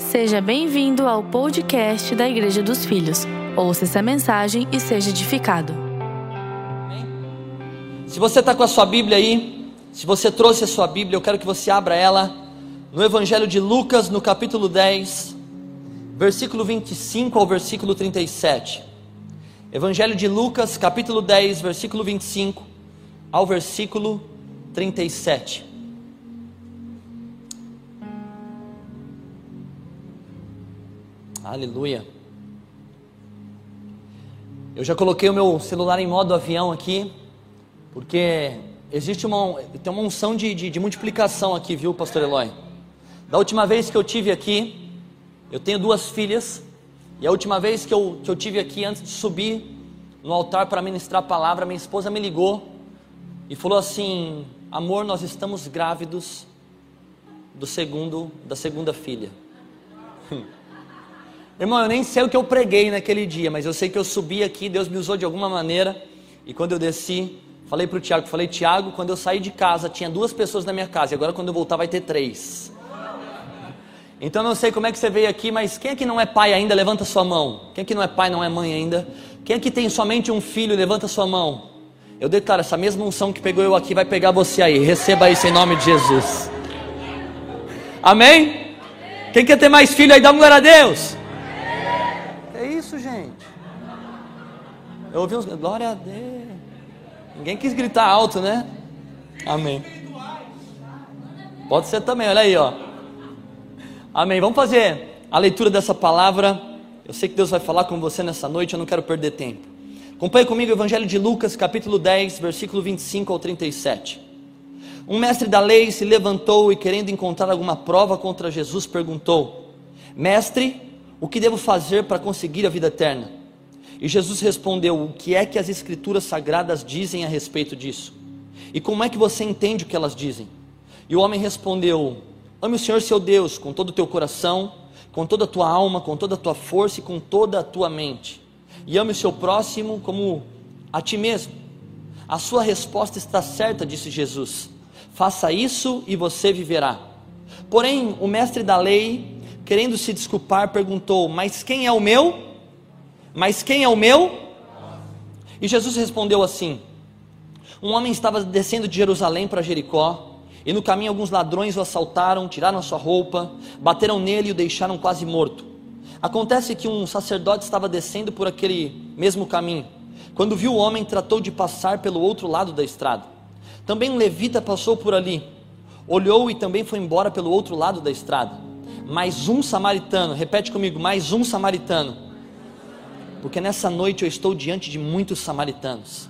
Seja bem-vindo ao podcast da Igreja dos Filhos. Ouça essa mensagem e seja edificado. Se você está com a sua Bíblia aí, se você trouxe a sua Bíblia, eu quero que você abra ela no Evangelho de Lucas, no capítulo 10, versículo 25 ao versículo 37. Evangelho de Lucas, capítulo 10, versículo 25 ao versículo 37. Aleluia. Eu já coloquei o meu celular em modo avião aqui, porque existe uma, tem uma unção de, de, de multiplicação aqui, viu, Pastor Eloy? Da última vez que eu tive aqui, eu tenho duas filhas, e a última vez que eu, que eu tive aqui, antes de subir no altar para ministrar a palavra, minha esposa me ligou e falou assim: Amor, nós estamos grávidos do segundo, da segunda filha. Irmão, eu nem sei o que eu preguei naquele dia, mas eu sei que eu subi aqui, Deus me usou de alguma maneira, e quando eu desci, falei para o Tiago, falei, Tiago, quando eu saí de casa, tinha duas pessoas na minha casa, e agora quando eu voltar vai ter três. Então eu não sei como é que você veio aqui, mas quem é que não é pai ainda, levanta sua mão. Quem é que não é pai, não é mãe ainda? Quem é que tem somente um filho, levanta sua mão. Eu declaro, essa mesma unção que pegou eu aqui, vai pegar você aí. Receba isso em nome de Jesus. Amém? Quem quer ter mais filho aí, dá uma glória a Deus. É isso, gente. Eu ouvi uns. Glória a Deus. Ninguém quis gritar alto, né? Amém. Pode ser também, olha aí, ó. Amém. Vamos fazer a leitura dessa palavra. Eu sei que Deus vai falar com você nessa noite, eu não quero perder tempo. Acompanhe comigo o Evangelho de Lucas, capítulo 10, versículo 25 ao 37. Um mestre da lei se levantou e, querendo encontrar alguma prova contra Jesus, perguntou: Mestre, o que devo fazer para conseguir a vida eterna? E Jesus respondeu: O que é que as Escrituras sagradas dizem a respeito disso? E como é que você entende o que elas dizem? E o homem respondeu: Ame o Senhor seu Deus com todo o teu coração, com toda a tua alma, com toda a tua força e com toda a tua mente. E ame o seu próximo como a ti mesmo. A sua resposta está certa, disse Jesus. Faça isso e você viverá. Porém, o mestre da lei, querendo se desculpar, perguntou: Mas quem é o meu? Mas quem é o meu? E Jesus respondeu assim: Um homem estava descendo de Jerusalém para Jericó, e no caminho alguns ladrões o assaltaram, tiraram a sua roupa, bateram nele e o deixaram quase morto. Acontece que um sacerdote estava descendo por aquele mesmo caminho. Quando viu o homem, tratou de passar pelo outro lado da estrada. Também um levita passou por ali, olhou e também foi embora pelo outro lado da estrada. Mais um samaritano, repete comigo, mais um samaritano. Porque nessa noite eu estou diante de muitos samaritanos.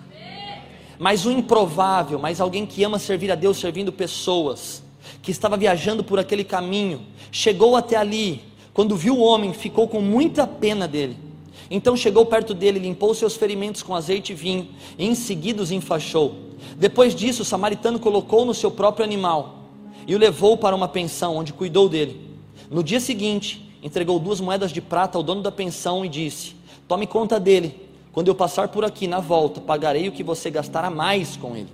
Mas um improvável, mas alguém que ama servir a Deus servindo pessoas, que estava viajando por aquele caminho, chegou até ali, quando viu o homem, ficou com muita pena dele. Então chegou perto dele, limpou seus ferimentos com azeite e vinho, e em seguida os enfaixou. Depois disso, o samaritano colocou no seu próprio animal e o levou para uma pensão, onde cuidou dele. No dia seguinte, entregou duas moedas de prata ao dono da pensão e disse: Tome conta dele. Quando eu passar por aqui na volta, pagarei o que você gastará mais com ele.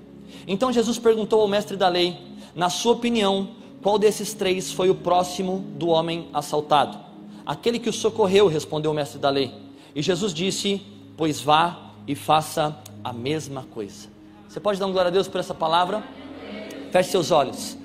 Então Jesus perguntou ao mestre da lei: Na sua opinião, qual desses três foi o próximo do homem assaltado? Aquele que o socorreu, respondeu o mestre da lei. E Jesus disse: Pois vá e faça a mesma coisa. Você pode dar um glória a Deus por essa palavra? Feche seus olhos.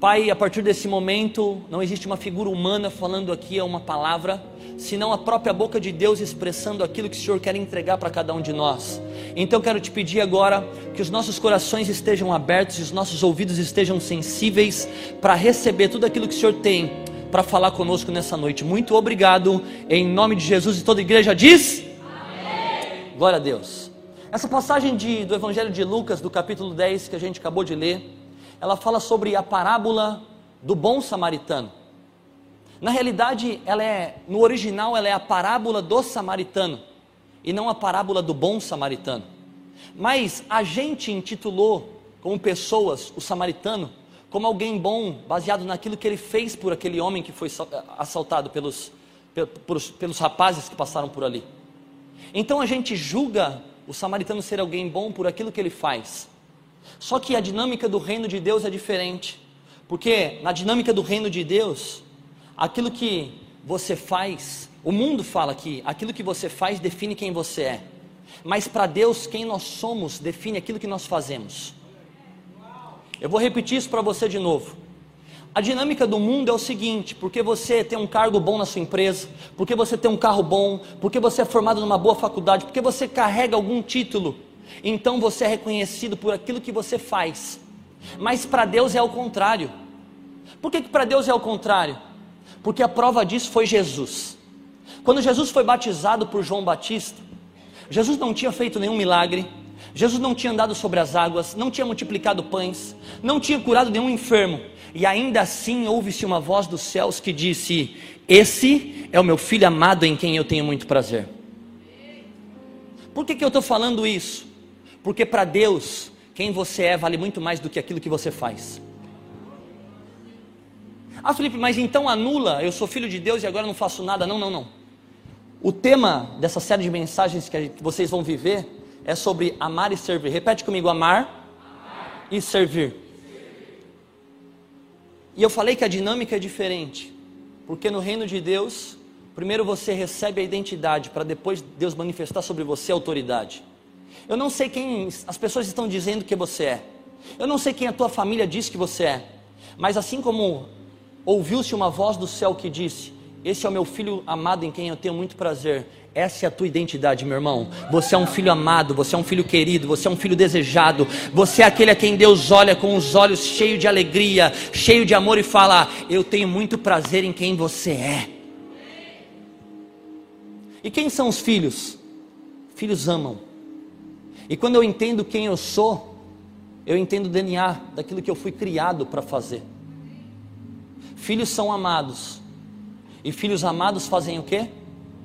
Pai, a partir desse momento, não existe uma figura humana falando aqui uma palavra, senão a própria boca de Deus expressando aquilo que o Senhor quer entregar para cada um de nós. Então quero te pedir agora que os nossos corações estejam abertos e os nossos ouvidos estejam sensíveis para receber tudo aquilo que o Senhor tem para falar conosco nessa noite. Muito obrigado, em nome de Jesus e toda a igreja diz: Amém. Glória a Deus. Essa passagem de, do Evangelho de Lucas, do capítulo 10, que a gente acabou de ler, ela fala sobre a parábola do bom samaritano. Na realidade, ela é, no original, ela é a parábola do samaritano e não a parábola do bom samaritano. Mas a gente intitulou como pessoas o samaritano como alguém bom, baseado naquilo que ele fez por aquele homem que foi assaltado pelos, pelos, pelos rapazes que passaram por ali. Então a gente julga o samaritano ser alguém bom por aquilo que ele faz. Só que a dinâmica do reino de Deus é diferente. Porque na dinâmica do reino de Deus, aquilo que você faz, o mundo fala que aquilo que você faz define quem você é. Mas para Deus, quem nós somos define aquilo que nós fazemos. Eu vou repetir isso para você de novo. A dinâmica do mundo é o seguinte: porque você tem um cargo bom na sua empresa, porque você tem um carro bom, porque você é formado numa boa faculdade, porque você carrega algum título, então você é reconhecido por aquilo que você faz. Mas para Deus é o contrário. Por que, que para Deus é o contrário? Porque a prova disso foi Jesus. Quando Jesus foi batizado por João Batista, Jesus não tinha feito nenhum milagre, Jesus não tinha andado sobre as águas, não tinha multiplicado pães, não tinha curado nenhum enfermo, e ainda assim ouve-se uma voz dos céus que disse: Esse é o meu filho amado em quem eu tenho muito prazer. Por que, que eu estou falando isso? Porque para Deus, quem você é vale muito mais do que aquilo que você faz. Ah, Felipe, mas então anula, eu sou filho de Deus e agora não faço nada. Não, não, não. O tema dessa série de mensagens que vocês vão viver é sobre amar e servir. Repete comigo: amar, amar. e servir. E eu falei que a dinâmica é diferente, porque no reino de Deus, primeiro você recebe a identidade, para depois Deus manifestar sobre você a autoridade. Eu não sei quem as pessoas estão dizendo que você é, eu não sei quem a tua família diz que você é, mas assim como ouviu-se uma voz do céu que disse: Esse é o meu filho amado em quem eu tenho muito prazer. Essa é a tua identidade, meu irmão. Você é um filho amado, você é um filho querido, você é um filho desejado. Você é aquele a quem Deus olha com os olhos cheios de alegria, cheio de amor e fala: Eu tenho muito prazer em quem você é. E quem são os filhos? Filhos amam. E quando eu entendo quem eu sou, eu entendo o DNA daquilo que eu fui criado para fazer. Filhos são amados. E filhos amados fazem o que?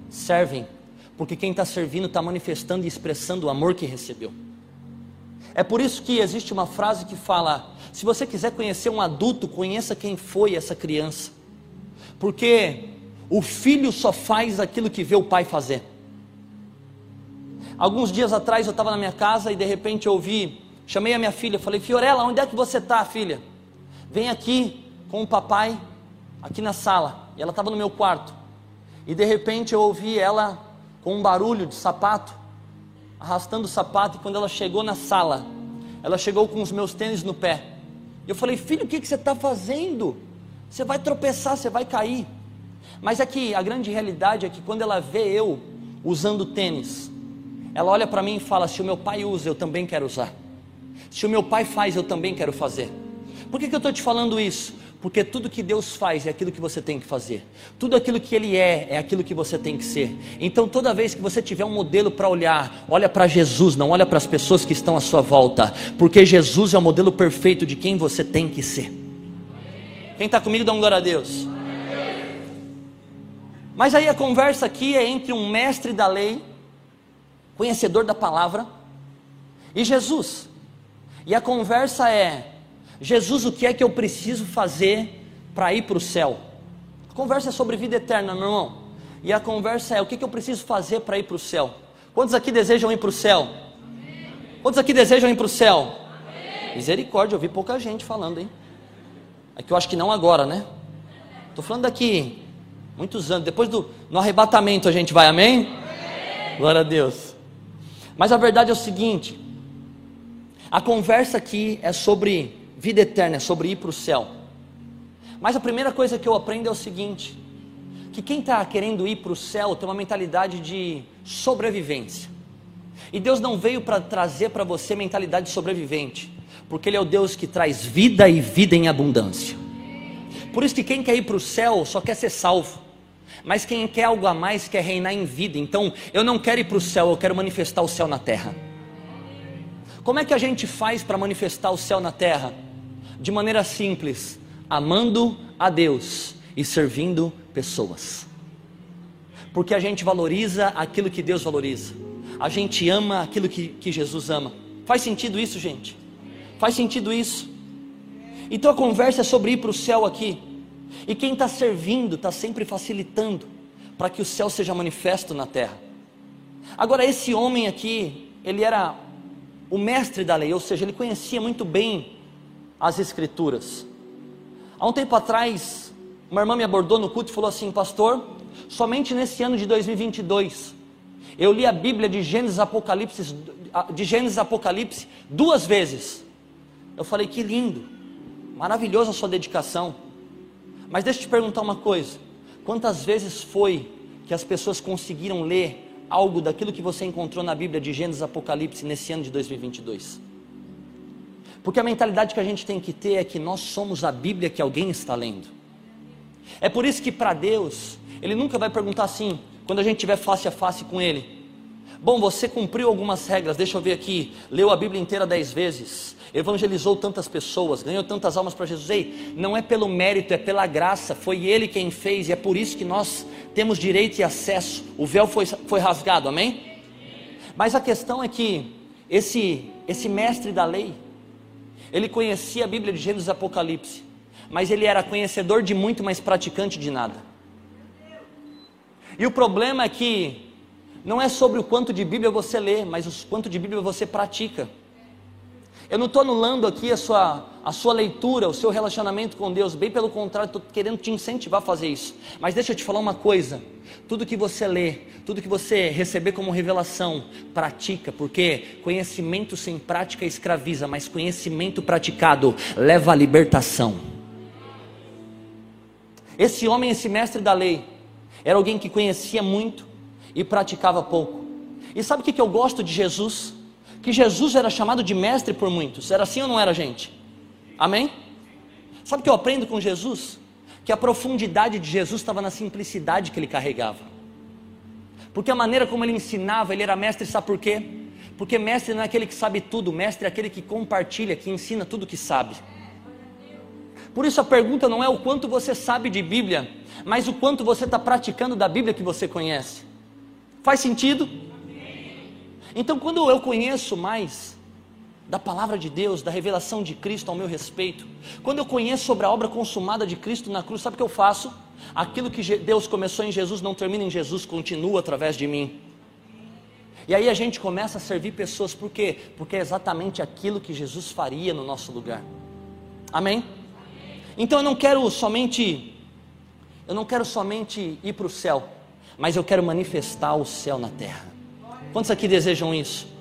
Servem. Porque quem está servindo está manifestando e expressando o amor que recebeu. É por isso que existe uma frase que fala: se você quiser conhecer um adulto, conheça quem foi essa criança. Porque o filho só faz aquilo que vê o pai fazer. Alguns dias atrás eu estava na minha casa e de repente eu ouvi, chamei a minha filha, falei: Fiorella, onde é que você está, filha? Vem aqui com o papai aqui na sala. E ela estava no meu quarto. E de repente eu ouvi ela com um barulho de sapato, arrastando o sapato. E quando ela chegou na sala, ela chegou com os meus tênis no pé. E eu falei: Filho, o que, que você está fazendo? Você vai tropeçar, você vai cair. Mas é que a grande realidade é que quando ela vê eu usando tênis, ela olha para mim e fala: Se o meu pai usa, eu também quero usar. Se o meu pai faz, eu também quero fazer. Por que, que eu estou te falando isso? Porque tudo que Deus faz é aquilo que você tem que fazer. Tudo aquilo que Ele é, é aquilo que você tem que ser. Então, toda vez que você tiver um modelo para olhar, olha para Jesus, não olha para as pessoas que estão à sua volta. Porque Jesus é o modelo perfeito de quem você tem que ser. Quem está comigo, dá um glória a Deus. Mas aí a conversa aqui é entre um mestre da lei, conhecedor da palavra, e Jesus. E a conversa é: Jesus, o que é que eu preciso fazer para ir para o céu? A conversa é sobre vida eterna, meu irmão. E a conversa é: o que, é que eu preciso fazer para ir para o céu? Quantos aqui desejam ir para o céu? Quantos aqui desejam ir para o céu? Misericórdia, eu vi pouca gente falando, hein? É que eu acho que não agora, né? Estou falando daqui muitos anos, depois do no arrebatamento a gente vai, amém? amém? Glória a Deus. Mas a verdade é o seguinte: a conversa aqui é sobre vida eterna, é sobre ir para o céu. Mas a primeira coisa que eu aprendo é o seguinte: que quem está querendo ir para o céu tem uma mentalidade de sobrevivência. E Deus não veio para trazer para você mentalidade sobrevivente, porque Ele é o Deus que traz vida e vida em abundância. Por isso que quem quer ir para o céu só quer ser salvo. Mas quem quer algo a mais quer reinar em vida. Então, eu não quero ir para o céu, eu quero manifestar o céu na terra. Como é que a gente faz para manifestar o céu na terra? De maneira simples, amando a Deus e servindo pessoas. Porque a gente valoriza aquilo que Deus valoriza, a gente ama aquilo que, que Jesus ama. Faz sentido isso, gente? Faz sentido isso? Então a conversa é sobre ir para o céu aqui. E quem está servindo está sempre facilitando para que o céu seja manifesto na terra. Agora, esse homem aqui, ele era o mestre da lei, ou seja, ele conhecia muito bem as Escrituras. Há um tempo atrás, uma irmã me abordou no culto e falou assim: Pastor, Somente nesse ano de 2022, eu li a Bíblia de Gênesis Apocalipse, de Gênesis Apocalipse duas vezes. Eu falei que lindo, maravilhosa a sua dedicação. Mas deixa eu te perguntar uma coisa: quantas vezes foi que as pessoas conseguiram ler algo daquilo que você encontrou na Bíblia de Gênesis Apocalipse nesse ano de 2022? Porque a mentalidade que a gente tem que ter é que nós somos a Bíblia que alguém está lendo. É por isso que para Deus, Ele nunca vai perguntar assim, quando a gente estiver face a face com Ele: Bom, você cumpriu algumas regras, deixa eu ver aqui, leu a Bíblia inteira dez vezes, evangelizou tantas pessoas, ganhou tantas almas para Jesus. Ei, não é pelo mérito, é pela graça, foi Ele quem fez, e é por isso que nós temos direito e acesso. O véu foi, foi rasgado, amém? Mas a questão é que esse, esse mestre da lei, ele conhecia a Bíblia de Gênesis e Apocalipse, mas ele era conhecedor de muito, mas praticante de nada. E o problema é que não é sobre o quanto de Bíblia você lê, mas o quanto de Bíblia você pratica. Eu não estou anulando aqui a sua, a sua leitura, o seu relacionamento com Deus, bem pelo contrário, estou querendo te incentivar a fazer isso. Mas deixa eu te falar uma coisa: tudo que você lê, tudo que você receber como revelação, pratica, porque conhecimento sem prática escraviza, mas conhecimento praticado leva à libertação. Esse homem, esse mestre da lei, era alguém que conhecia muito e praticava pouco. E sabe o que eu gosto de Jesus? que Jesus era chamado de mestre por muitos. Era assim ou não era, gente? Amém? Sabe o que eu aprendo com Jesus? Que a profundidade de Jesus estava na simplicidade que ele carregava. Porque a maneira como ele ensinava, ele era mestre, sabe por quê? Porque mestre não é aquele que sabe tudo, mestre é aquele que compartilha, que ensina tudo que sabe. Por isso a pergunta não é o quanto você sabe de Bíblia, mas o quanto você está praticando da Bíblia que você conhece. Faz sentido? Então, quando eu conheço mais da palavra de Deus, da revelação de Cristo ao meu respeito, quando eu conheço sobre a obra consumada de Cristo na cruz, sabe o que eu faço? Aquilo que Deus começou em Jesus não termina em Jesus, continua através de mim. E aí a gente começa a servir pessoas, por quê? Porque é exatamente aquilo que Jesus faria no nosso lugar. Amém? Então eu não quero somente, eu não quero somente ir para o céu, mas eu quero manifestar o céu na terra. Quantos aqui desejam isso?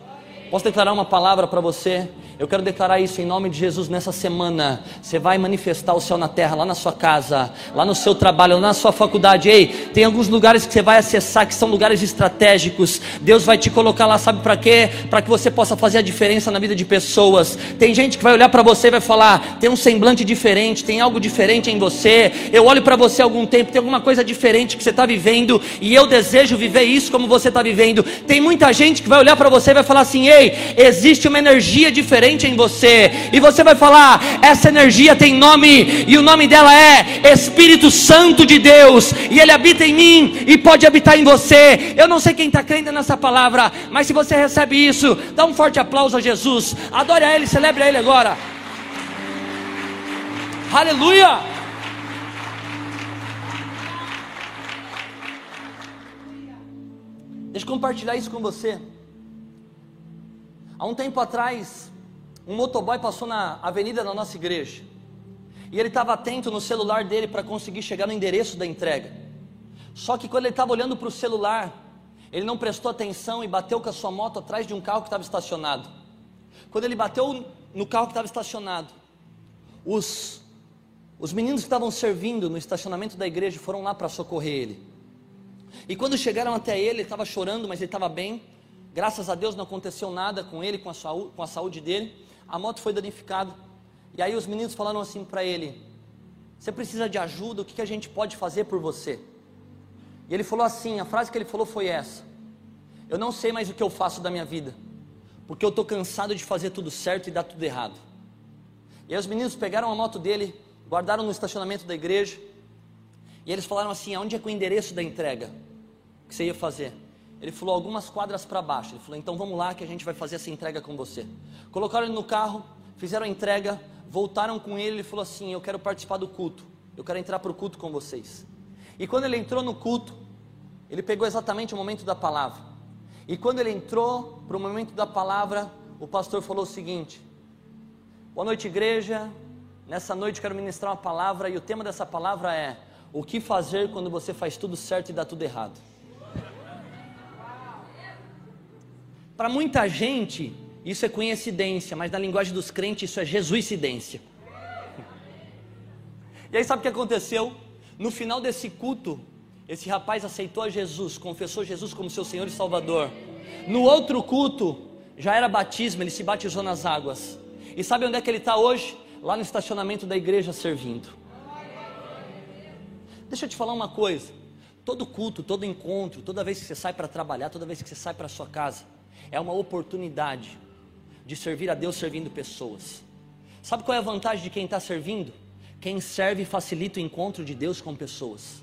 Posso declarar uma palavra para você? Eu quero declarar isso em nome de Jesus nessa semana. Você vai manifestar o céu na terra, lá na sua casa, lá no seu trabalho, na sua faculdade. Ei, tem alguns lugares que você vai acessar que são lugares estratégicos. Deus vai te colocar lá, sabe para quê? Para que você possa fazer a diferença na vida de pessoas. Tem gente que vai olhar para você e vai falar: tem um semblante diferente, tem algo diferente em você. Eu olho para você há algum tempo, tem alguma coisa diferente que você está vivendo e eu desejo viver isso como você está vivendo. Tem muita gente que vai olhar para você e vai falar assim: ei, existe uma energia diferente em você, e você vai falar: essa energia tem nome, e o nome dela é Espírito Santo de Deus, e ele habita em mim e pode habitar em você. Eu não sei quem está crendo nessa palavra, mas se você recebe isso, dá um forte aplauso a Jesus, adore a Ele, celebre a Ele agora. Aleluia! Deixa eu compartilhar isso com você. Há um tempo atrás, um motoboy passou na avenida da nossa igreja. E ele estava atento no celular dele para conseguir chegar no endereço da entrega. Só que quando ele estava olhando para o celular, ele não prestou atenção e bateu com a sua moto atrás de um carro que estava estacionado. Quando ele bateu no carro que estava estacionado, os, os meninos que estavam servindo no estacionamento da igreja foram lá para socorrer ele. E quando chegaram até ele, ele estava chorando, mas ele estava bem. Graças a Deus não aconteceu nada com ele, com a, saúde, com a saúde dele a moto foi danificada. E aí os meninos falaram assim para ele: Você precisa de ajuda, o que, a gente pode fazer por você? E ele falou assim: a frase que ele falou foi essa: Eu não sei mais o que eu faço da minha vida, porque eu estou cansado de fazer tudo certo e dar tudo errado. E aí os meninos pegaram a moto dele, guardaram no estacionamento da igreja, e eles falaram assim: Aonde é que é o endereço da entrega que você ia fazer? Ele falou algumas quadras para baixo. Ele falou: então vamos lá que a gente vai fazer essa entrega com você. Colocaram ele no carro, fizeram a entrega, voltaram com ele. Ele falou assim: eu quero participar do culto. Eu quero entrar para o culto com vocês. E quando ele entrou no culto, ele pegou exatamente o momento da palavra. E quando ele entrou para o momento da palavra, o pastor falou o seguinte: Boa noite, igreja. Nessa noite quero ministrar uma palavra e o tema dessa palavra é: O que fazer quando você faz tudo certo e dá tudo errado? Para muita gente, isso é coincidência, mas na linguagem dos crentes, isso é jesuicidência. E aí, sabe o que aconteceu? No final desse culto, esse rapaz aceitou a Jesus, confessou Jesus como seu Senhor e Salvador. No outro culto, já era batismo, ele se batizou nas águas. E sabe onde é que ele está hoje? Lá no estacionamento da igreja servindo. Deixa eu te falar uma coisa. Todo culto, todo encontro, toda vez que você sai para trabalhar, toda vez que você sai para sua casa, é uma oportunidade de servir a Deus servindo pessoas. Sabe qual é a vantagem de quem está servindo? Quem serve facilita o encontro de Deus com pessoas.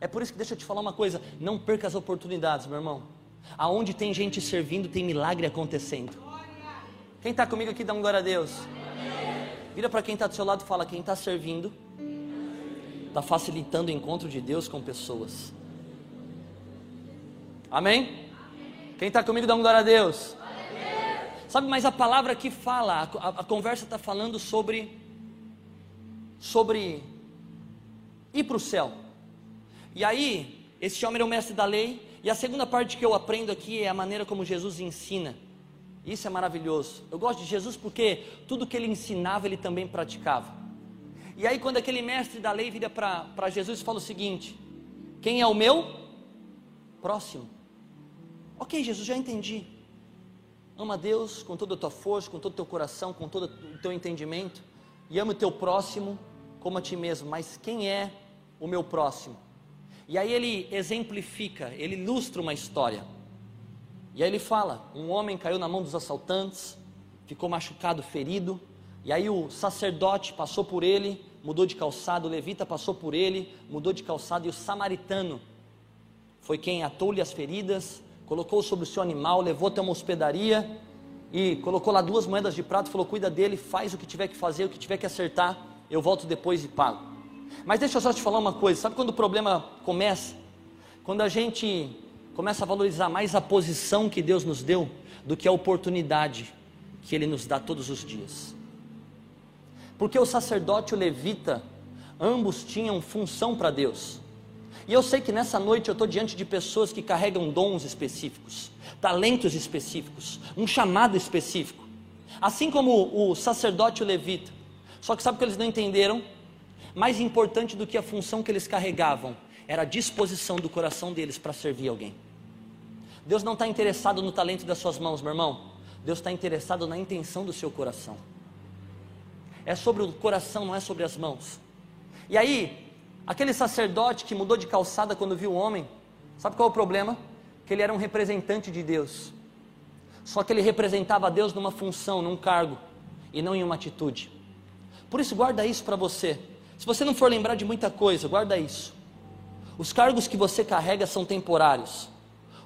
É por isso que deixa eu te falar uma coisa: não perca as oportunidades, meu irmão. Aonde tem gente servindo, tem milagre acontecendo. Quem está comigo aqui, dá um glória a Deus. Vira para quem está do seu lado e fala: quem está servindo, está facilitando o encontro de Deus com pessoas. Amém? Quem está comigo, dá um glória a Deus. Sabe, mas a palavra que fala, a, a conversa está falando sobre, sobre ir para o céu. E aí, esse homem era o mestre da lei, e a segunda parte que eu aprendo aqui é a maneira como Jesus ensina. Isso é maravilhoso. Eu gosto de Jesus porque tudo que ele ensinava, ele também praticava. E aí, quando aquele mestre da lei vira para Jesus e fala o seguinte: Quem é o meu próximo? Ok, Jesus, já entendi. Ama Deus com toda a tua força, com todo o teu coração, com todo o teu entendimento. E ama o teu próximo como a ti mesmo. Mas quem é o meu próximo? E aí ele exemplifica, ele ilustra uma história. E aí ele fala: um homem caiu na mão dos assaltantes, ficou machucado, ferido. E aí o sacerdote passou por ele, mudou de calçado, o levita passou por ele, mudou de calçado, e o samaritano foi quem atou-lhe as feridas, colocou sobre o seu animal, levou até uma hospedaria e colocou lá duas moedas de prata, falou: cuida dele, faz o que tiver que fazer, o que tiver que acertar, eu volto depois e pago. Mas deixa eu só te falar uma coisa: sabe quando o problema começa? Quando a gente começa a valorizar mais a posição que Deus nos deu do que a oportunidade que Ele nos dá todos os dias. Porque o sacerdote e o levita, ambos tinham função para Deus. E eu sei que nessa noite eu estou diante de pessoas que carregam dons específicos, talentos específicos, um chamado específico. Assim como o sacerdote e o levita. Só que sabe o que eles não entenderam? mais importante do que a função que eles carregavam era a disposição do coração deles para servir alguém. Deus não está interessado no talento das suas mãos, meu irmão. Deus está interessado na intenção do seu coração. É sobre o coração, não é sobre as mãos. E aí, aquele sacerdote que mudou de calçada quando viu o homem, sabe qual é o problema? Que ele era um representante de Deus. Só que ele representava Deus numa função, num cargo, e não em uma atitude. Por isso, guarda isso para você. Se você não for lembrar de muita coisa, guarda isso. Os cargos que você carrega são temporários.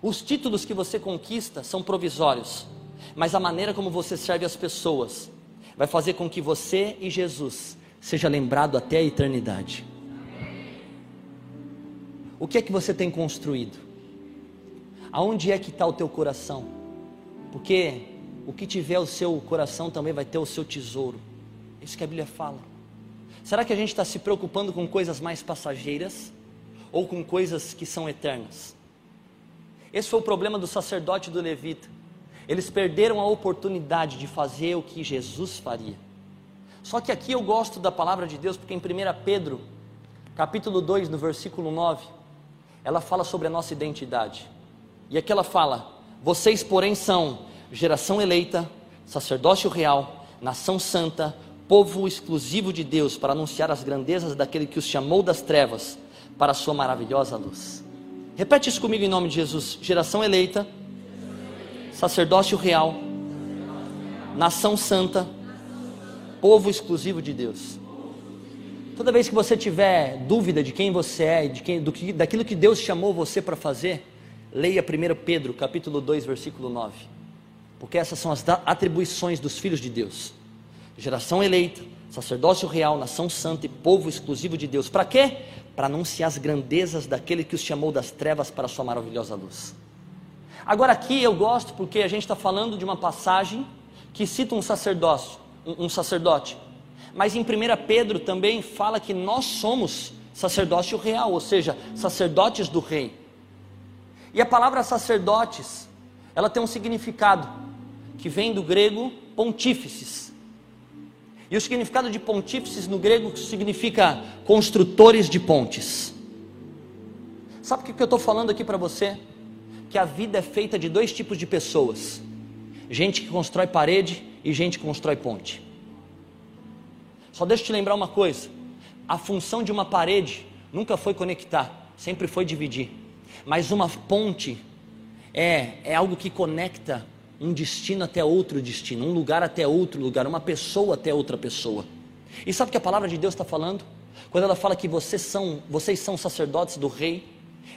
Os títulos que você conquista são provisórios. Mas a maneira como você serve as pessoas vai fazer com que você e Jesus seja lembrado até a eternidade. O que é que você tem construído? Aonde é que está o teu coração? Porque o que tiver o seu coração também vai ter o seu tesouro. Isso que a Bíblia fala. Será que a gente está se preocupando com coisas mais passageiras ou com coisas que são eternas? Esse foi o problema do sacerdote do levita. Eles perderam a oportunidade de fazer o que Jesus faria. Só que aqui eu gosto da palavra de Deus, porque em 1 Pedro, capítulo 2, no versículo 9, ela fala sobre a nossa identidade. E aqui ela fala: Vocês, porém, são geração eleita, sacerdócio real, nação santa, povo exclusivo de Deus para anunciar as grandezas daquele que os chamou das trevas para a sua maravilhosa luz. Repete isso comigo em nome de Jesus: geração eleita, sacerdócio real, nação santa, povo exclusivo de Deus. Toda vez que você tiver dúvida de quem você é, de quem, do que, daquilo que Deus chamou você para fazer, leia 1 Pedro, capítulo 2, versículo 9. Porque essas são as atribuições dos filhos de Deus geração eleita, sacerdócio real, nação santa e povo exclusivo de Deus. Para quê? Para anunciar as grandezas daquele que os chamou das trevas para a sua maravilhosa luz. Agora aqui eu gosto porque a gente está falando de uma passagem que cita um sacerdócio, um, um sacerdote. Mas em 1 Pedro também fala que nós somos sacerdócio real, ou seja, sacerdotes do rei. E a palavra sacerdotes, ela tem um significado que vem do grego pontífices. E o significado de pontífices no grego significa construtores de pontes. Sabe o que eu estou falando aqui para você? Que a vida é feita de dois tipos de pessoas: gente que constrói parede e gente que constrói ponte. Só deixa eu te lembrar uma coisa: a função de uma parede nunca foi conectar, sempre foi dividir. Mas uma ponte é, é algo que conecta um destino até outro destino, um lugar até outro lugar, uma pessoa até outra pessoa. E sabe o que a palavra de Deus está falando? Quando ela fala que vocês são, vocês são sacerdotes do rei,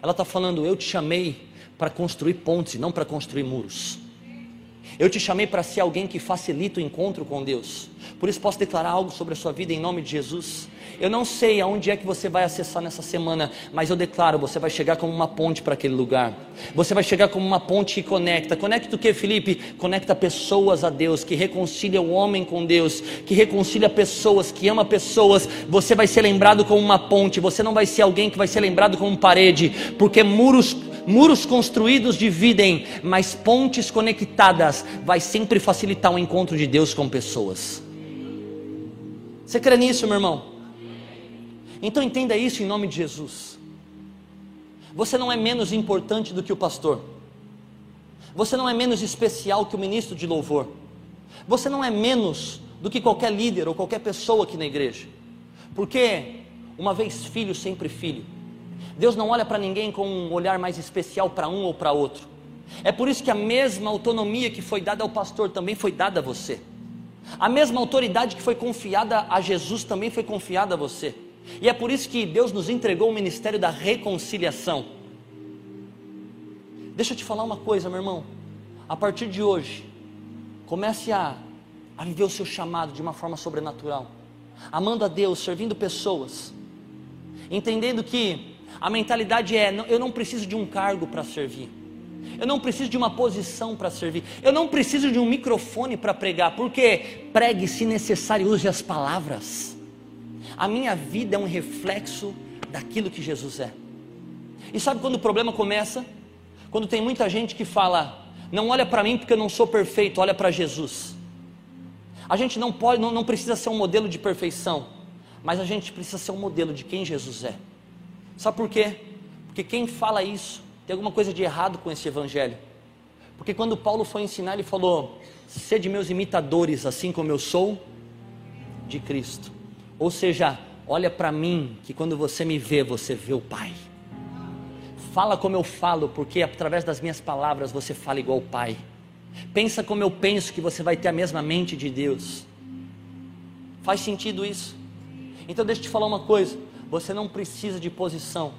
ela está falando: Eu te chamei para construir pontes, não para construir muros. Eu te chamei para ser alguém que facilita o encontro com Deus. Por isso posso declarar algo sobre a sua vida em nome de Jesus. Eu não sei aonde é que você vai acessar nessa semana, mas eu declaro, você vai chegar como uma ponte para aquele lugar. Você vai chegar como uma ponte que conecta. Conecta o que, Felipe? Conecta pessoas a Deus, que reconcilia o homem com Deus, que reconcilia pessoas, que ama pessoas. Você vai ser lembrado como uma ponte, você não vai ser alguém que vai ser lembrado como parede, porque muros muros construídos dividem, mas pontes conectadas vai sempre facilitar o encontro de Deus com pessoas. Você crê nisso, meu irmão? Então entenda isso em nome de Jesus. Você não é menos importante do que o pastor. Você não é menos especial que o ministro de louvor. Você não é menos do que qualquer líder ou qualquer pessoa aqui na igreja. Porque uma vez filho, sempre filho. Deus não olha para ninguém com um olhar mais especial para um ou para outro. É por isso que a mesma autonomia que foi dada ao pastor também foi dada a você. A mesma autoridade que foi confiada a Jesus também foi confiada a você. E é por isso que Deus nos entregou o ministério da reconciliação. Deixa eu te falar uma coisa, meu irmão. A partir de hoje, comece a, a viver o seu chamado de uma forma sobrenatural, amando a Deus, servindo pessoas, entendendo que a mentalidade é: eu não preciso de um cargo para servir. Eu não preciso de uma posição para servir. Eu não preciso de um microfone para pregar. Porque pregue se necessário, use as palavras. A minha vida é um reflexo daquilo que Jesus é. E sabe quando o problema começa? Quando tem muita gente que fala: não olha para mim porque eu não sou perfeito, olha para Jesus. A gente não pode, não, não precisa ser um modelo de perfeição, mas a gente precisa ser um modelo de quem Jesus é. Sabe por quê? Porque quem fala isso tem alguma coisa de errado com esse evangelho. Porque quando Paulo foi ensinar, ele falou: sede meus imitadores, assim como eu sou de Cristo. Ou seja, olha para mim, que quando você me vê, você vê o Pai. Fala como eu falo, porque através das minhas palavras você fala igual o Pai. Pensa como eu penso, que você vai ter a mesma mente de Deus. Faz sentido isso? Então deixa eu te falar uma coisa: você não precisa de posição.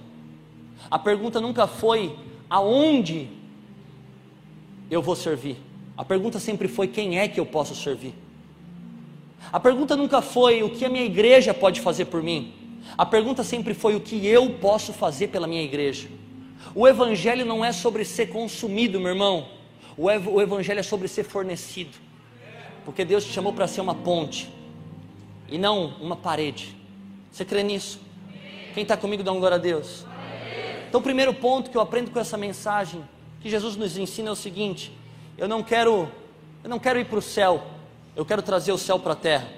A pergunta nunca foi aonde eu vou servir. A pergunta sempre foi quem é que eu posso servir. A pergunta nunca foi o que a minha igreja pode fazer por mim. A pergunta sempre foi o que eu posso fazer pela minha igreja. O evangelho não é sobre ser consumido, meu irmão. O, ev o evangelho é sobre ser fornecido. Porque Deus te chamou para ser uma ponte e não uma parede. Você crê nisso? Quem está comigo dá um glória a Deus. Então, o primeiro ponto que eu aprendo com essa mensagem que Jesus nos ensina é o seguinte: eu não quero, eu não quero ir para o céu eu quero trazer o céu para a terra.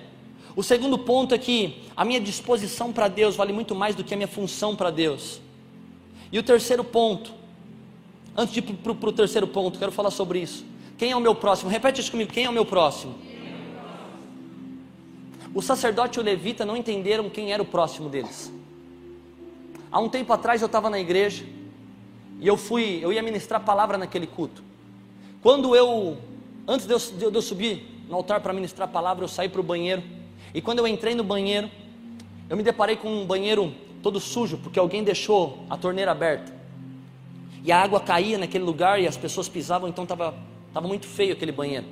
O segundo ponto é que a minha disposição para Deus vale muito mais do que a minha função para Deus. E o terceiro ponto, antes de ir para o terceiro ponto, quero falar sobre isso. Quem é o meu próximo? Repete isso comigo: quem é o meu próximo? O sacerdote e o levita não entenderam quem era o próximo deles. Há um tempo atrás eu estava na igreja e eu fui, eu ia ministrar palavra naquele culto. Quando eu, antes de eu, de eu subir no altar para ministrar palavra, eu saí para o banheiro. E quando eu entrei no banheiro, eu me deparei com um banheiro todo sujo, porque alguém deixou a torneira aberta. E a água caía naquele lugar e as pessoas pisavam, então estava tava muito feio aquele banheiro.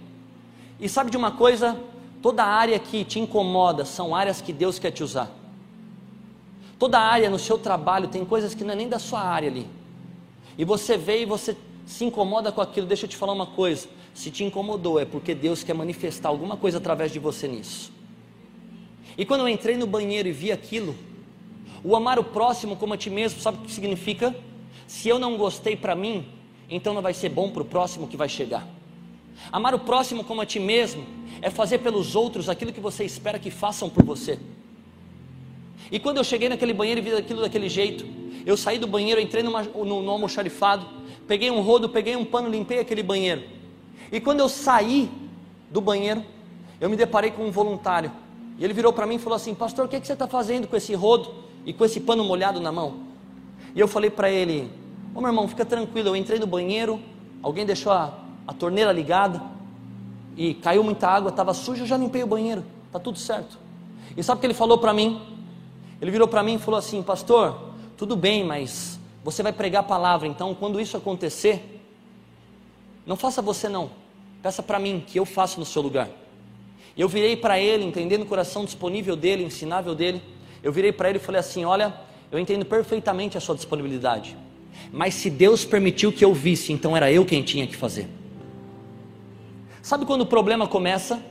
E sabe de uma coisa? Toda área que te incomoda são áreas que Deus quer te usar. Toda área no seu trabalho tem coisas que não é nem da sua área ali. E você vê e você se incomoda com aquilo. Deixa eu te falar uma coisa. Se te incomodou, é porque Deus quer manifestar alguma coisa através de você nisso. E quando eu entrei no banheiro e vi aquilo, O amar o próximo como a ti mesmo, sabe o que significa? Se eu não gostei para mim, então não vai ser bom para o próximo que vai chegar. Amar o próximo como a ti mesmo é fazer pelos outros aquilo que você espera que façam por você. E quando eu cheguei naquele banheiro e vi aquilo daquele jeito, eu saí do banheiro, entrei numa, no, no almoxarifado, peguei um rodo, peguei um pano, limpei aquele banheiro. E quando eu saí do banheiro, eu me deparei com um voluntário. E ele virou para mim e falou assim: Pastor, o que, é que você está fazendo com esse rodo e com esse pano molhado na mão? E eu falei para ele: Ô meu irmão, fica tranquilo. Eu entrei no banheiro, alguém deixou a, a torneira ligada e caiu muita água, estava sujo. Eu já limpei o banheiro, está tudo certo. E sabe o que ele falou para mim? Ele virou para mim e falou assim: Pastor, tudo bem, mas você vai pregar a palavra, então quando isso acontecer, não faça você não, peça para mim que eu faço no seu lugar. Eu virei para ele, entendendo o coração disponível dele, ensinável dele, eu virei para ele e falei assim: Olha, eu entendo perfeitamente a sua disponibilidade, mas se Deus permitiu que eu visse, então era eu quem tinha que fazer. Sabe quando o problema começa?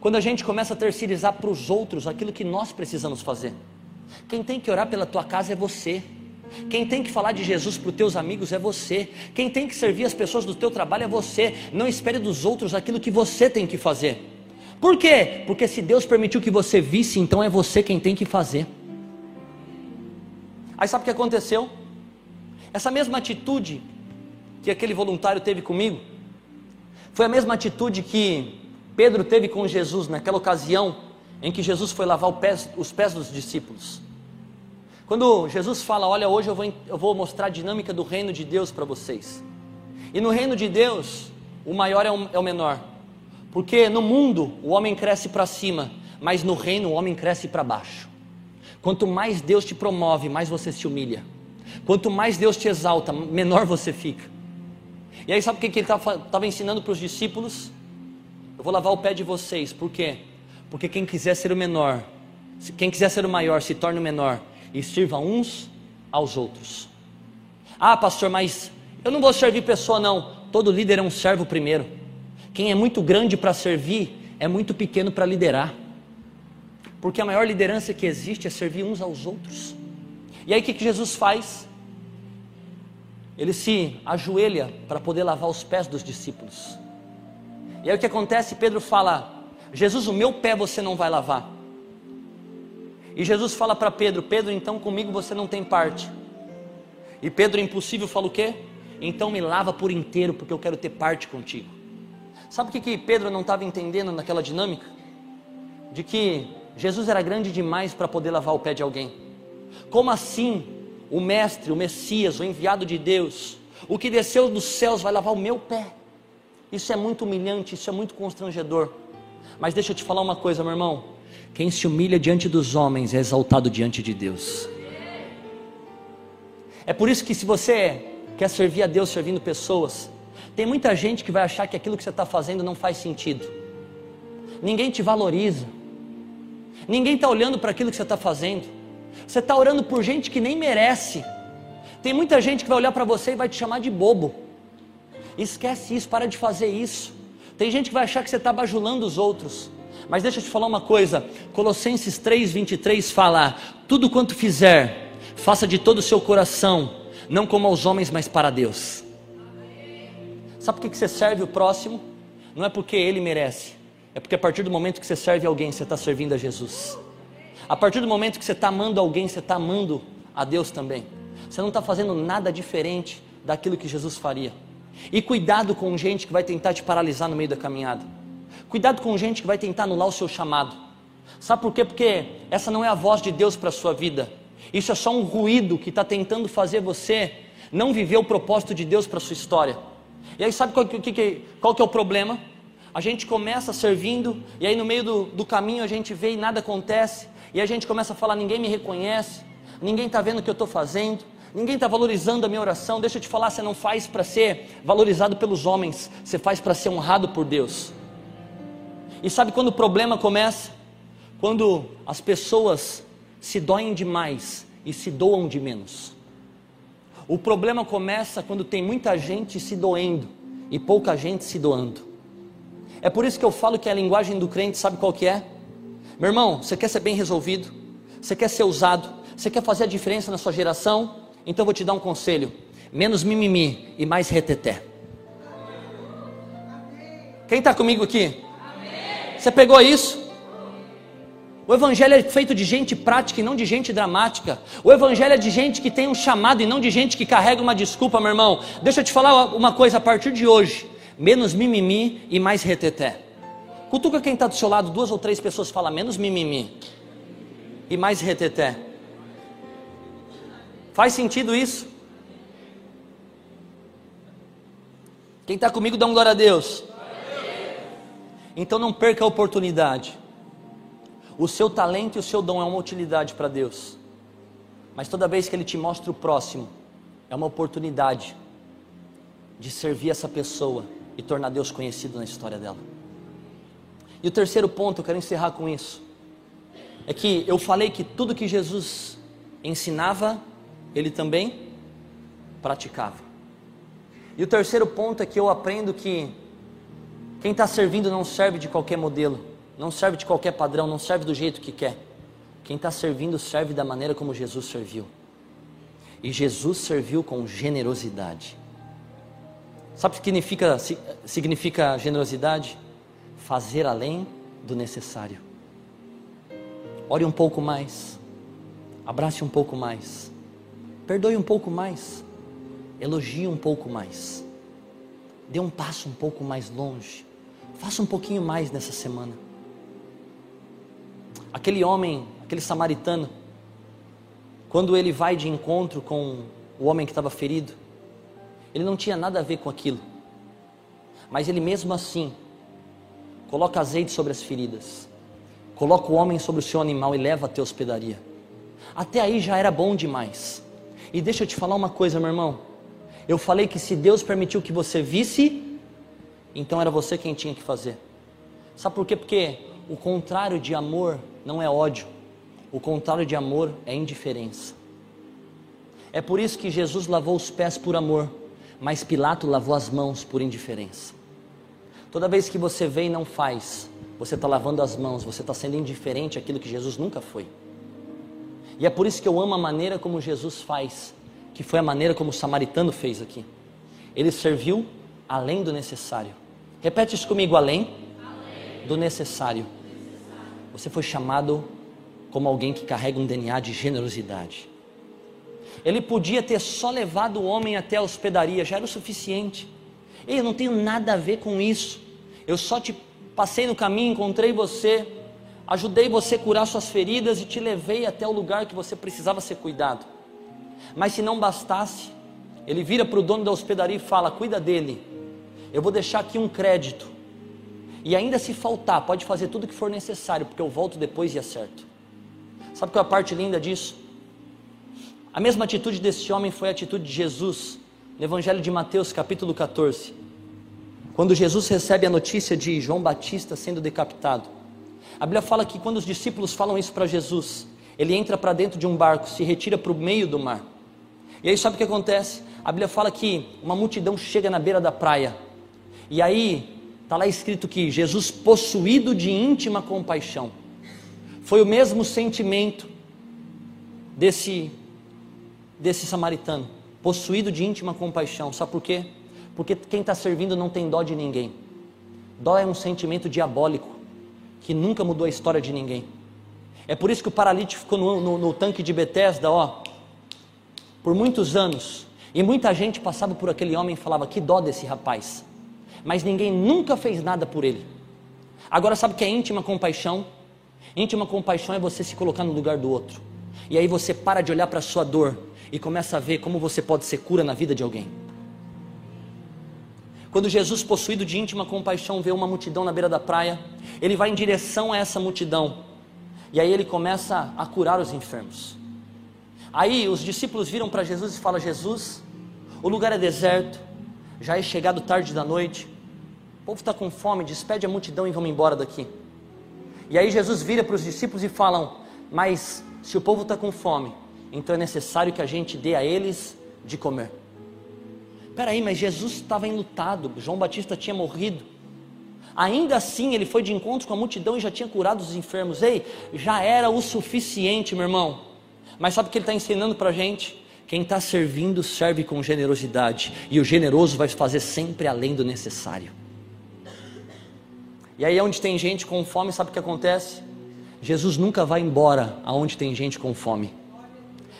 Quando a gente começa a terceirizar para os outros aquilo que nós precisamos fazer. Quem tem que orar pela tua casa é você. Quem tem que falar de Jesus para os teus amigos é você. Quem tem que servir as pessoas do teu trabalho é você. Não espere dos outros aquilo que você tem que fazer. Por quê? Porque se Deus permitiu que você visse, então é você quem tem que fazer. Aí sabe o que aconteceu? Essa mesma atitude que aquele voluntário teve comigo, foi a mesma atitude que Pedro teve com Jesus naquela ocasião em que Jesus foi lavar os pés dos discípulos. Quando Jesus fala, olha, hoje eu vou, eu vou mostrar a dinâmica do reino de Deus para vocês. E no reino de Deus, o maior é o, é o menor. Porque no mundo o homem cresce para cima, mas no reino o homem cresce para baixo. Quanto mais Deus te promove, mais você se humilha. Quanto mais Deus te exalta, menor você fica. E aí sabe o que, ele estava ensinando para os discípulos? Eu vou lavar o pé de vocês, por quê? Porque quem quiser ser o menor, quem quiser ser o maior, se torne o menor e sirva uns aos outros. Ah, pastor, mas eu não vou servir pessoa, não. Todo líder é um servo primeiro. Quem é muito grande para servir é muito pequeno para liderar. Porque a maior liderança que existe é servir uns aos outros. E aí o que, que Jesus faz? Ele se ajoelha para poder lavar os pés dos discípulos. E aí o que acontece? Pedro fala: Jesus, o meu pé você não vai lavar. E Jesus fala para Pedro: Pedro, então comigo você não tem parte. E Pedro, impossível, fala o quê? Então me lava por inteiro, porque eu quero ter parte contigo. Sabe o que, que Pedro não estava entendendo naquela dinâmica? De que Jesus era grande demais para poder lavar o pé de alguém. Como assim o Mestre, o Messias, o enviado de Deus, o que desceu dos céus vai lavar o meu pé? Isso é muito humilhante, isso é muito constrangedor. Mas deixa eu te falar uma coisa, meu irmão. Quem se humilha diante dos homens é exaltado diante de Deus. É por isso que se você quer servir a Deus servindo pessoas, tem muita gente que vai achar que aquilo que você está fazendo não faz sentido. Ninguém te valoriza. Ninguém está olhando para aquilo que você está fazendo. Você está orando por gente que nem merece. Tem muita gente que vai olhar para você e vai te chamar de bobo. Esquece isso, para de fazer isso. Tem gente que vai achar que você está bajulando os outros. Mas deixa eu te falar uma coisa. Colossenses 3:23 fala: tudo quanto fizer, faça de todo o seu coração, não como aos homens, mas para Deus. Sabe por que você serve o próximo? Não é porque ele merece, é porque a partir do momento que você serve alguém, você está servindo a Jesus. A partir do momento que você está amando alguém, você está amando a Deus também. Você não está fazendo nada diferente daquilo que Jesus faria. E cuidado com gente que vai tentar te paralisar no meio da caminhada. Cuidado com gente que vai tentar anular o seu chamado. Sabe por quê? Porque essa não é a voz de Deus para a sua vida. Isso é só um ruído que está tentando fazer você não viver o propósito de Deus para a sua história. E aí sabe qual que, que, qual que é o problema? A gente começa servindo, e aí no meio do, do caminho a gente vê e nada acontece, e a gente começa a falar: ninguém me reconhece, ninguém está vendo o que eu estou fazendo, ninguém está valorizando a minha oração. Deixa eu te falar: você não faz para ser valorizado pelos homens, você faz para ser honrado por Deus. E sabe quando o problema começa? Quando as pessoas se doem demais e se doam de menos. O problema começa quando tem muita gente se doendo e pouca gente se doando. É por isso que eu falo que a linguagem do crente sabe qual que é? Meu irmão, você quer ser bem resolvido? Você quer ser usado? Você quer fazer a diferença na sua geração? Então vou te dar um conselho: menos mimimi e mais reteté. Quem está comigo aqui? Você pegou isso? O Evangelho é feito de gente prática e não de gente dramática. O Evangelho é de gente que tem um chamado e não de gente que carrega uma desculpa, meu irmão. Deixa eu te falar uma coisa a partir de hoje: menos mimimi e mais reteté. Cutuca quem está do seu lado, duas ou três pessoas fala menos mimimi e mais reteté. Faz sentido isso? Quem está comigo, dá um glória a Deus. Então não perca a oportunidade. O seu talento e o seu dom é uma utilidade para Deus. Mas toda vez que Ele te mostra o próximo, é uma oportunidade de servir essa pessoa e tornar Deus conhecido na história dela. E o terceiro ponto, eu quero encerrar com isso, é que eu falei que tudo que Jesus ensinava, Ele também praticava. E o terceiro ponto é que eu aprendo que quem está servindo não serve de qualquer modelo, não serve de qualquer padrão, não serve do jeito que quer. Quem está servindo serve da maneira como Jesus serviu. E Jesus serviu com generosidade. Sabe o que significa, significa generosidade? Fazer além do necessário. Ore um pouco mais. Abrace um pouco mais. Perdoe um pouco mais. Elogie um pouco mais. Dê um passo um pouco mais longe. Faça um pouquinho mais nessa semana. Aquele homem, aquele samaritano, quando ele vai de encontro com o homem que estava ferido, ele não tinha nada a ver com aquilo. Mas ele mesmo assim coloca azeite sobre as feridas, coloca o homem sobre o seu animal e leva até a hospedaria. Até aí já era bom demais. E deixa eu te falar uma coisa, meu irmão. Eu falei que se Deus permitiu que você visse, então era você quem tinha que fazer. Sabe por quê? Porque o contrário de amor não é ódio, o contrário de amor é indiferença. É por isso que Jesus lavou os pés por amor, mas Pilato lavou as mãos por indiferença. Toda vez que você vem e não faz, você está lavando as mãos, você está sendo indiferente àquilo que Jesus nunca foi. E é por isso que eu amo a maneira como Jesus faz, que foi a maneira como o samaritano fez aqui. Ele serviu além do necessário. Repete isso comigo, além, do necessário. Você foi chamado como alguém que carrega um DNA de generosidade. Ele podia ter só levado o homem até a hospedaria, já era o suficiente. Eu não tenho nada a ver com isso. Eu só te passei no caminho, encontrei você, ajudei você a curar suas feridas e te levei até o lugar que você precisava ser cuidado. Mas se não bastasse, ele vira para o dono da hospedaria e fala: Cuida dele, eu vou deixar aqui um crédito. E ainda se faltar, pode fazer tudo o que for necessário, porque eu volto depois e acerto. Sabe qual é a parte linda disso? A mesma atitude desse homem foi a atitude de Jesus, no Evangelho de Mateus, capítulo 14. Quando Jesus recebe a notícia de João Batista sendo decapitado. A Bíblia fala que quando os discípulos falam isso para Jesus, ele entra para dentro de um barco, se retira para o meio do mar. E aí sabe o que acontece? A Bíblia fala que uma multidão chega na beira da praia e aí, está lá escrito que Jesus, possuído de íntima compaixão, foi o mesmo sentimento desse, desse samaritano, possuído de íntima compaixão. Sabe por quê? Porque quem está servindo não tem dó de ninguém. Dó é um sentimento diabólico que nunca mudou a história de ninguém. É por isso que o paralítico ficou no, no, no tanque de Betesda, ó, por muitos anos. E muita gente passava por aquele homem e falava: Que dó desse rapaz mas ninguém nunca fez nada por ele. Agora, sabe o que é íntima compaixão? Íntima compaixão é você se colocar no lugar do outro. E aí você para de olhar para a sua dor e começa a ver como você pode ser cura na vida de alguém. Quando Jesus, possuído de íntima compaixão, vê uma multidão na beira da praia, ele vai em direção a essa multidão. E aí ele começa a curar os enfermos. Aí os discípulos viram para Jesus e falam: Jesus, o lugar é deserto, já é chegado tarde da noite, o povo está com fome, despede a multidão e vamos embora daqui. E aí Jesus vira para os discípulos e falam: Mas se o povo está com fome, então é necessário que a gente dê a eles de comer. Peraí, mas Jesus estava enlutado, João Batista tinha morrido. Ainda assim, ele foi de encontro com a multidão e já tinha curado os enfermos. Ei, já era o suficiente, meu irmão. Mas sabe o que ele está ensinando para a gente? Quem está servindo, serve com generosidade. E o generoso vai fazer sempre além do necessário. E aí, onde tem gente com fome, sabe o que acontece? Jesus nunca vai embora aonde tem gente com fome.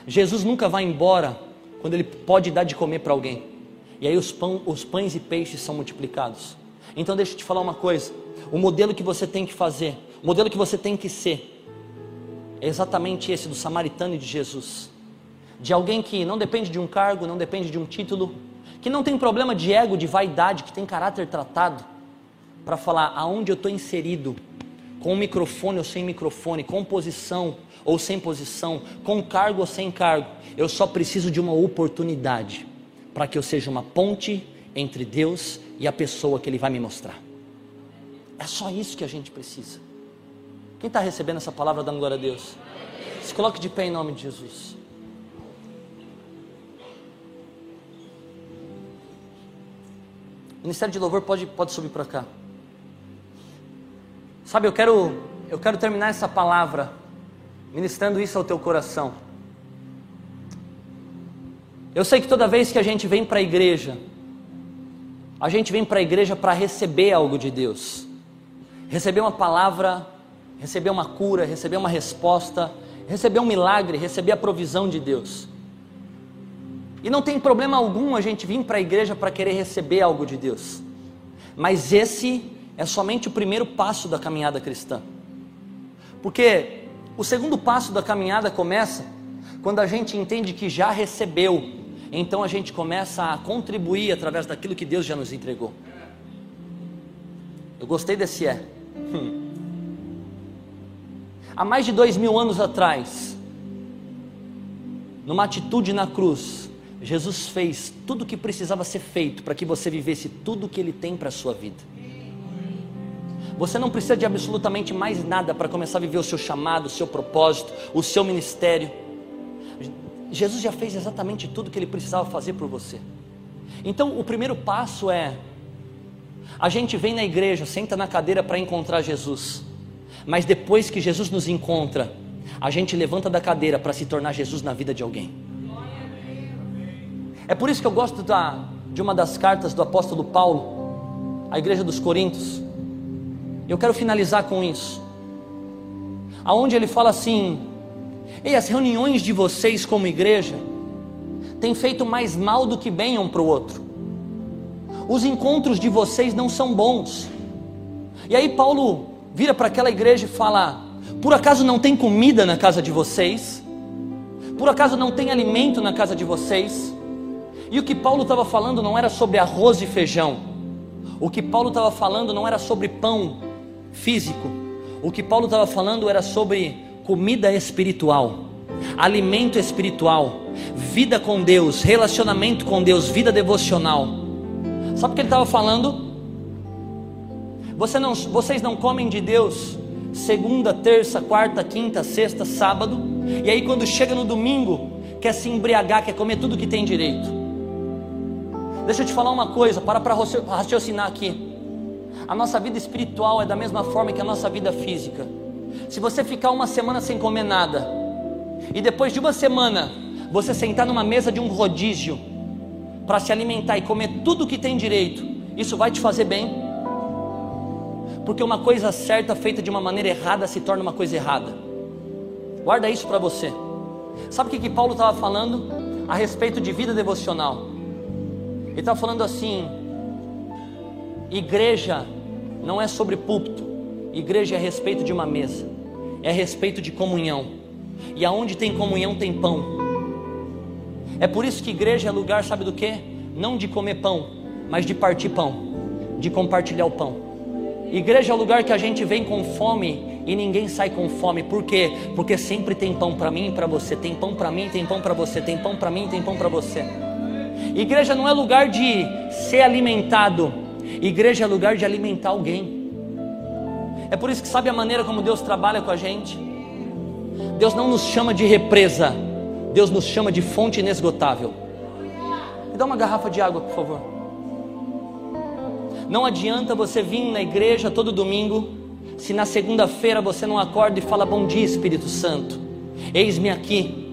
Jesus nunca vai embora quando ele pode dar de comer para alguém. E aí os, pão, os pães e peixes são multiplicados. Então deixa eu te falar uma coisa. O modelo que você tem que fazer, o modelo que você tem que ser, é exatamente esse do samaritano e de Jesus. De alguém que não depende de um cargo, não depende de um título, que não tem problema de ego, de vaidade, que tem caráter tratado, para falar aonde eu estou inserido, com microfone ou sem microfone, com posição ou sem posição, com cargo ou sem cargo. Eu só preciso de uma oportunidade para que eu seja uma ponte entre Deus e a pessoa que Ele vai me mostrar. É só isso que a gente precisa. Quem está recebendo essa palavra, dando glória a Deus? Se coloque de pé em nome de Jesus. O Ministério de Louvor pode, pode subir para cá. Sabe, eu quero, eu quero terminar essa palavra ministrando isso ao teu coração. Eu sei que toda vez que a gente vem para a igreja, a gente vem para a igreja para receber algo de Deus, receber uma palavra, receber uma cura, receber uma resposta, receber um milagre, receber a provisão de Deus. E não tem problema algum a gente vir para a igreja para querer receber algo de Deus, mas esse é somente o primeiro passo da caminhada cristã, porque o segundo passo da caminhada começa quando a gente entende que já recebeu, então a gente começa a contribuir através daquilo que Deus já nos entregou. Eu gostei desse é. Hum. Há mais de dois mil anos atrás, numa atitude na cruz, Jesus fez tudo o que precisava ser feito para que você vivesse tudo o que Ele tem para a sua vida. Você não precisa de absolutamente mais nada para começar a viver o seu chamado, o seu propósito, o seu ministério. Jesus já fez exatamente tudo que ele precisava fazer por você. Então, o primeiro passo é: a gente vem na igreja, senta na cadeira para encontrar Jesus, mas depois que Jesus nos encontra, a gente levanta da cadeira para se tornar Jesus na vida de alguém. É por isso que eu gosto da, de uma das cartas do apóstolo Paulo, à igreja dos Coríntios. Eu quero finalizar com isso. Aonde ele fala assim: "E as reuniões de vocês como igreja têm feito mais mal do que bem um para o outro. Os encontros de vocês não são bons." E aí Paulo vira para aquela igreja e fala: "Por acaso não tem comida na casa de vocês? Por acaso não tem alimento na casa de vocês?" E o que Paulo estava falando não era sobre arroz e feijão. O que Paulo estava falando não era sobre pão físico. O que Paulo estava falando era sobre comida espiritual, alimento espiritual, vida com Deus, relacionamento com Deus, vida devocional. Sabe o que ele estava falando? Você não, vocês não comem de Deus segunda, terça, quarta, quinta, sexta, sábado, e aí quando chega no domingo, quer se embriagar, quer comer tudo que tem direito. Deixa eu te falar uma coisa, para para raciocinar aqui. A nossa vida espiritual é da mesma forma que a nossa vida física. Se você ficar uma semana sem comer nada, e depois de uma semana você sentar numa mesa de um rodízio para se alimentar e comer tudo que tem direito, isso vai te fazer bem? Porque uma coisa certa feita de uma maneira errada se torna uma coisa errada. Guarda isso para você. Sabe o que, que Paulo estava falando a respeito de vida devocional? Ele estava falando assim: Igreja não é sobre púlpito, igreja é a respeito de uma mesa, é a respeito de comunhão, e aonde tem comunhão tem pão. É por isso que igreja é lugar, sabe do que? Não de comer pão, mas de partir pão, de compartilhar o pão. Igreja é o lugar que a gente vem com fome e ninguém sai com fome. Por quê? Porque sempre tem pão para mim e para você. Tem pão para mim, tem pão para você. Tem pão para mim, tem pão para você. Igreja não é lugar de ser alimentado, Igreja é lugar de alimentar alguém. É por isso que sabe a maneira como Deus trabalha com a gente? Deus não nos chama de represa, Deus nos chama de fonte inesgotável. Me dá uma garrafa de água, por favor. Não adianta você vir na igreja todo domingo, se na segunda-feira você não acorda e fala: Bom dia, Espírito Santo, eis-me aqui.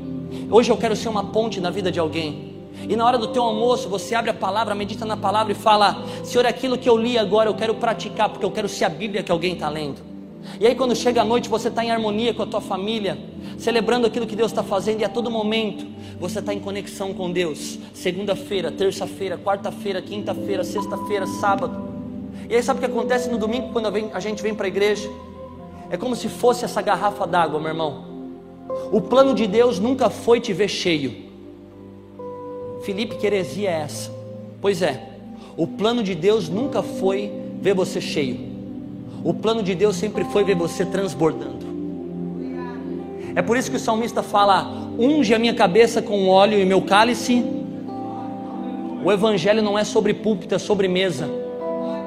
Hoje eu quero ser uma ponte na vida de alguém. E na hora do teu almoço, você abre a palavra, medita na palavra e fala: Senhor, aquilo que eu li agora eu quero praticar, porque eu quero ser a Bíblia que alguém está lendo. E aí, quando chega a noite, você está em harmonia com a tua família, celebrando aquilo que Deus está fazendo, e a todo momento você está em conexão com Deus. Segunda-feira, terça-feira, quarta-feira, quinta-feira, sexta-feira, sábado. E aí, sabe o que acontece no domingo quando a gente vem para a igreja? É como se fosse essa garrafa d'água, meu irmão. O plano de Deus nunca foi te ver cheio. Felipe, que heresia é essa? Pois é, o plano de Deus nunca foi ver você cheio. O plano de Deus sempre foi ver você transbordando. É por isso que o salmista fala: unge a minha cabeça com óleo e meu cálice. O evangelho não é sobre púlpito, é sobre mesa.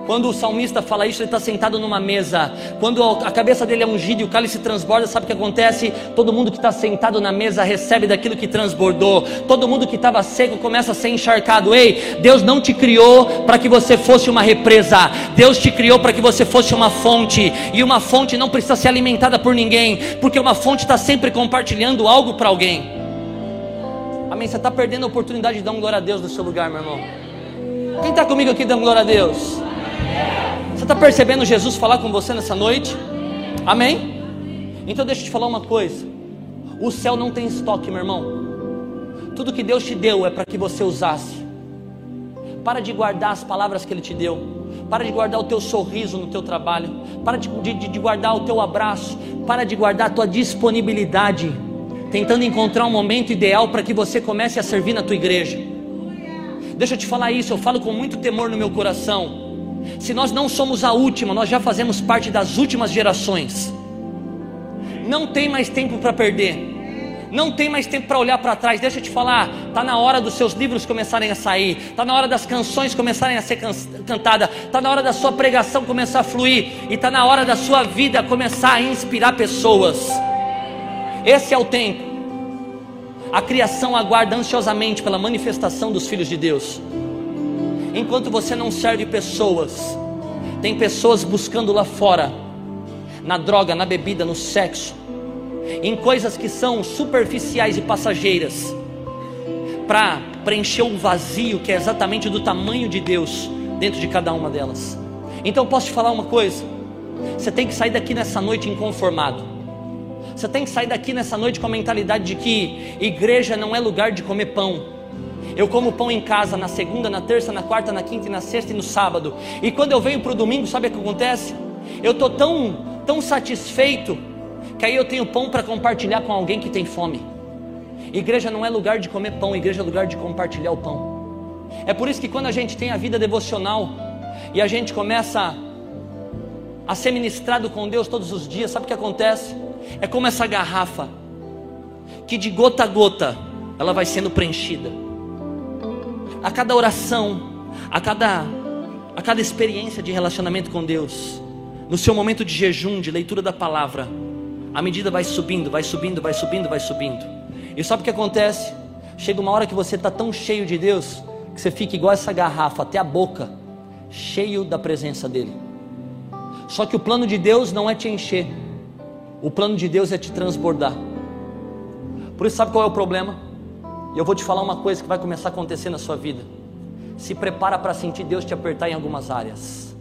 Quando o salmista fala isso, ele está sentado numa mesa. Quando a cabeça dele é ungida e o cálice transborda, sabe o que acontece? Todo mundo que está sentado na mesa recebe daquilo que transbordou. Todo mundo que estava seco começa a ser encharcado. Ei, Deus não te criou para que você fosse uma represa. Deus te criou para que você fosse uma fonte. E uma fonte não precisa ser alimentada por ninguém, porque uma fonte está sempre compartilhando algo para alguém. Amém? Você está perdendo a oportunidade de dar um glória a Deus no seu lugar, meu irmão. Quem está comigo aqui dando glória a Deus? Você está percebendo Jesus falar com você nessa noite? Amém? Então deixa eu te falar uma coisa: o céu não tem estoque, meu irmão. Tudo que Deus te deu é para que você usasse. Para de guardar as palavras que Ele te deu. Para de guardar o teu sorriso no teu trabalho. Para de, de, de guardar o teu abraço. Para de guardar a tua disponibilidade. Tentando encontrar um momento ideal para que você comece a servir na tua igreja. Deixa eu te falar isso, eu falo com muito temor no meu coração. Se nós não somos a última, nós já fazemos parte das últimas gerações. Não tem mais tempo para perder. Não tem mais tempo para olhar para trás. Deixa eu te falar, tá na hora dos seus livros começarem a sair, tá na hora das canções começarem a ser can cantadas, tá na hora da sua pregação começar a fluir e tá na hora da sua vida começar a inspirar pessoas. Esse é o tempo. A criação aguarda ansiosamente pela manifestação dos filhos de Deus. Enquanto você não serve pessoas, tem pessoas buscando lá fora, na droga, na bebida, no sexo, em coisas que são superficiais e passageiras, para preencher um vazio que é exatamente do tamanho de Deus dentro de cada uma delas. Então posso te falar uma coisa: você tem que sair daqui nessa noite inconformado. Você tem que sair daqui nessa noite com a mentalidade de que igreja não é lugar de comer pão. Eu como pão em casa na segunda, na terça, na quarta, na quinta na sexta e no sábado. E quando eu venho para o domingo, sabe o que acontece? Eu estou tão, tão satisfeito que aí eu tenho pão para compartilhar com alguém que tem fome. Igreja não é lugar de comer pão, igreja é lugar de compartilhar o pão. É por isso que quando a gente tem a vida devocional e a gente começa a ser ministrado com Deus todos os dias, sabe o que acontece? É como essa garrafa que de gota a gota ela vai sendo preenchida a cada oração, a cada, a cada experiência de relacionamento com Deus, no seu momento de jejum, de leitura da palavra, a medida vai subindo, vai subindo, vai subindo, vai subindo. E sabe o que acontece? Chega uma hora que você está tão cheio de Deus que você fica igual essa garrafa, até a boca, cheio da presença dEle. Só que o plano de Deus não é te encher, o plano de Deus é te transbordar. Por isso, sabe qual é o problema? E eu vou te falar uma coisa que vai começar a acontecer na sua vida. Se prepara para sentir Deus te apertar em algumas áreas.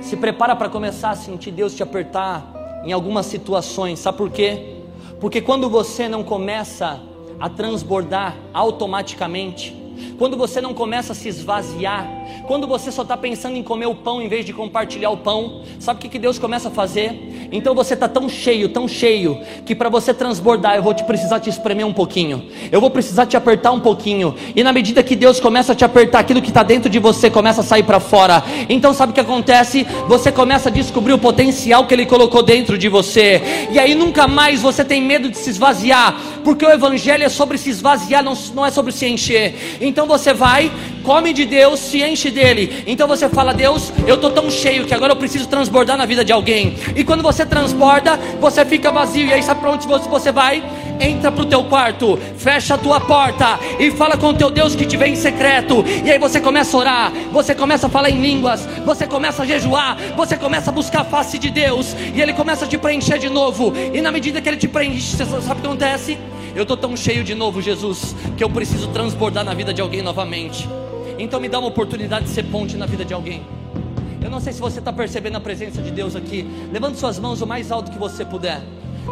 Se prepara para começar a sentir Deus te apertar em algumas situações. Sabe por quê? Porque quando você não começa a transbordar automaticamente, quando você não começa a se esvaziar, quando você só está pensando em comer o pão em vez de compartilhar o pão, sabe o que, que Deus começa a fazer? Então você está tão cheio, tão cheio, que para você transbordar, eu vou te precisar te espremer um pouquinho, eu vou precisar te apertar um pouquinho, e na medida que Deus começa a te apertar, aquilo que está dentro de você começa a sair para fora. Então sabe o que acontece? Você começa a descobrir o potencial que Ele colocou dentro de você, e aí nunca mais você tem medo de se esvaziar, porque o Evangelho é sobre se esvaziar, não, não é sobre se encher. Então você vai, come de Deus, se enche dele. Então você fala: Deus, eu estou tão cheio que agora eu preciso transbordar na vida de alguém. E quando você transborda, você fica vazio. E aí sabe para onde você vai? Entra para o teu quarto, fecha a tua porta e fala com o teu Deus que te vê em secreto. E aí você começa a orar, você começa a falar em línguas, você começa a jejuar, você começa a buscar a face de Deus. E ele começa a te preencher de novo. E na medida que ele te preenche, você sabe o que acontece? Eu estou tão cheio de novo, Jesus, que eu preciso transbordar na vida de alguém novamente. Então me dá uma oportunidade de ser ponte na vida de alguém. Eu não sei se você está percebendo a presença de Deus aqui. Levante suas mãos o mais alto que você puder.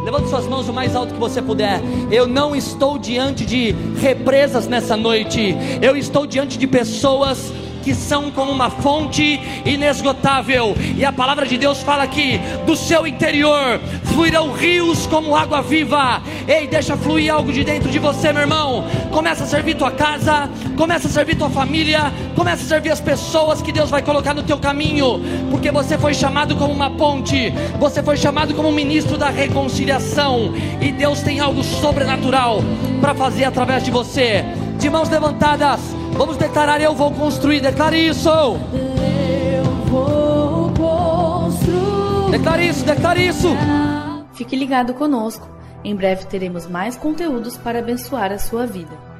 Levante suas mãos o mais alto que você puder. Eu não estou diante de represas nessa noite. Eu estou diante de pessoas que são como uma fonte inesgotável. E a palavra de Deus fala que do seu interior fluirão rios como água viva. Ei, deixa fluir algo de dentro de você, meu irmão. Começa a servir tua casa, começa a servir tua família, começa a servir as pessoas que Deus vai colocar no teu caminho, porque você foi chamado como uma ponte, você foi chamado como ministro da reconciliação, e Deus tem algo sobrenatural para fazer através de você. De mãos levantadas, Vamos declarar: Eu vou construir. Declare isso. Eu vou construir. Declare isso, declare isso. Fique ligado conosco. Em breve teremos mais conteúdos para abençoar a sua vida.